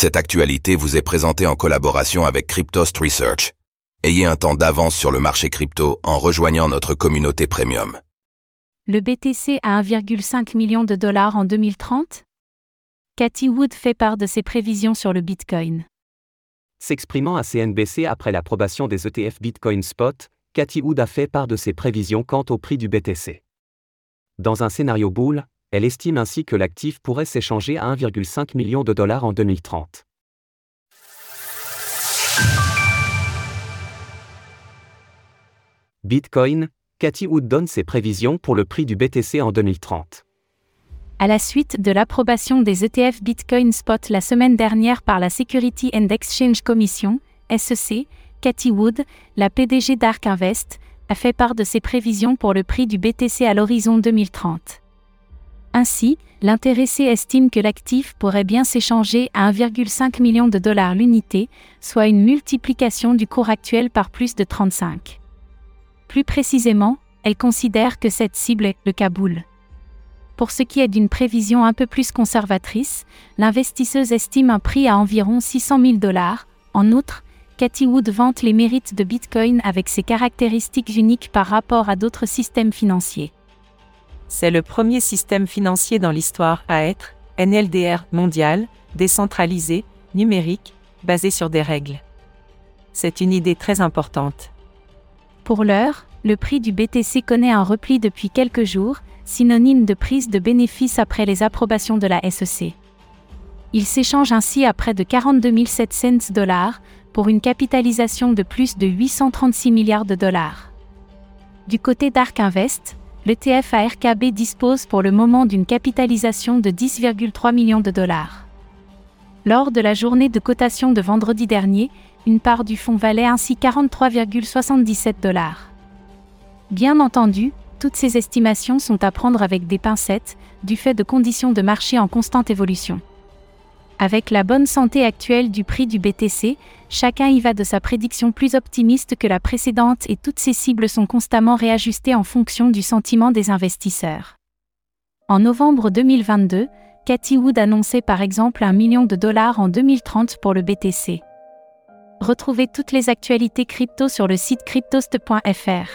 Cette actualité vous est présentée en collaboration avec Cryptost Research. Ayez un temps d'avance sur le marché crypto en rejoignant notre communauté premium. Le BTC à 1,5 million de dollars en 2030 Cathy Wood fait part de ses prévisions sur le Bitcoin. S'exprimant à CNBC après l'approbation des ETF Bitcoin Spot, Cathy Wood a fait part de ses prévisions quant au prix du BTC. Dans un scénario bull, elle estime ainsi que l'actif pourrait s'échanger à 1,5 million de dollars en 2030. Bitcoin, Cathy Wood donne ses prévisions pour le prix du BTC en 2030. À la suite de l'approbation des ETF Bitcoin Spot la semaine dernière par la Security and Exchange Commission, SEC, Cathy Wood, la PDG d'Ark Invest, a fait part de ses prévisions pour le prix du BTC à l'horizon 2030. Ainsi, l'intéressé estime que l'actif pourrait bien s'échanger à 1,5 million de dollars l'unité, soit une multiplication du cours actuel par plus de 35. Plus précisément, elle considère que cette cible est le Kaboul. Pour ce qui est d'une prévision un peu plus conservatrice, l'investisseuse estime un prix à environ 600 000 dollars. En outre, Cathy Wood vante les mérites de Bitcoin avec ses caractéristiques uniques par rapport à d'autres systèmes financiers. C'est le premier système financier dans l'histoire à être NLDR mondial, décentralisé, numérique, basé sur des règles. C'est une idée très importante. Pour l'heure, le prix du BTC connaît un repli depuis quelques jours, synonyme de prise de bénéfices après les approbations de la SEC. Il s'échange ainsi à près de 42 700 dollars, pour une capitalisation de plus de 836 milliards de dollars. Du côté d'Ark Invest, l'ETF ARKB dispose pour le moment d'une capitalisation de 10,3 millions de dollars. Lors de la journée de cotation de vendredi dernier, une part du fonds valait ainsi 43,77 dollars. Bien entendu, toutes ces estimations sont à prendre avec des pincettes, du fait de conditions de marché en constante évolution. Avec la bonne santé actuelle du prix du BTC, chacun y va de sa prédiction plus optimiste que la précédente et toutes ces cibles sont constamment réajustées en fonction du sentiment des investisseurs. En novembre 2022, Cathy Wood annonçait par exemple un million de dollars en 2030 pour le BTC. Retrouvez toutes les actualités crypto sur le site cryptost.fr.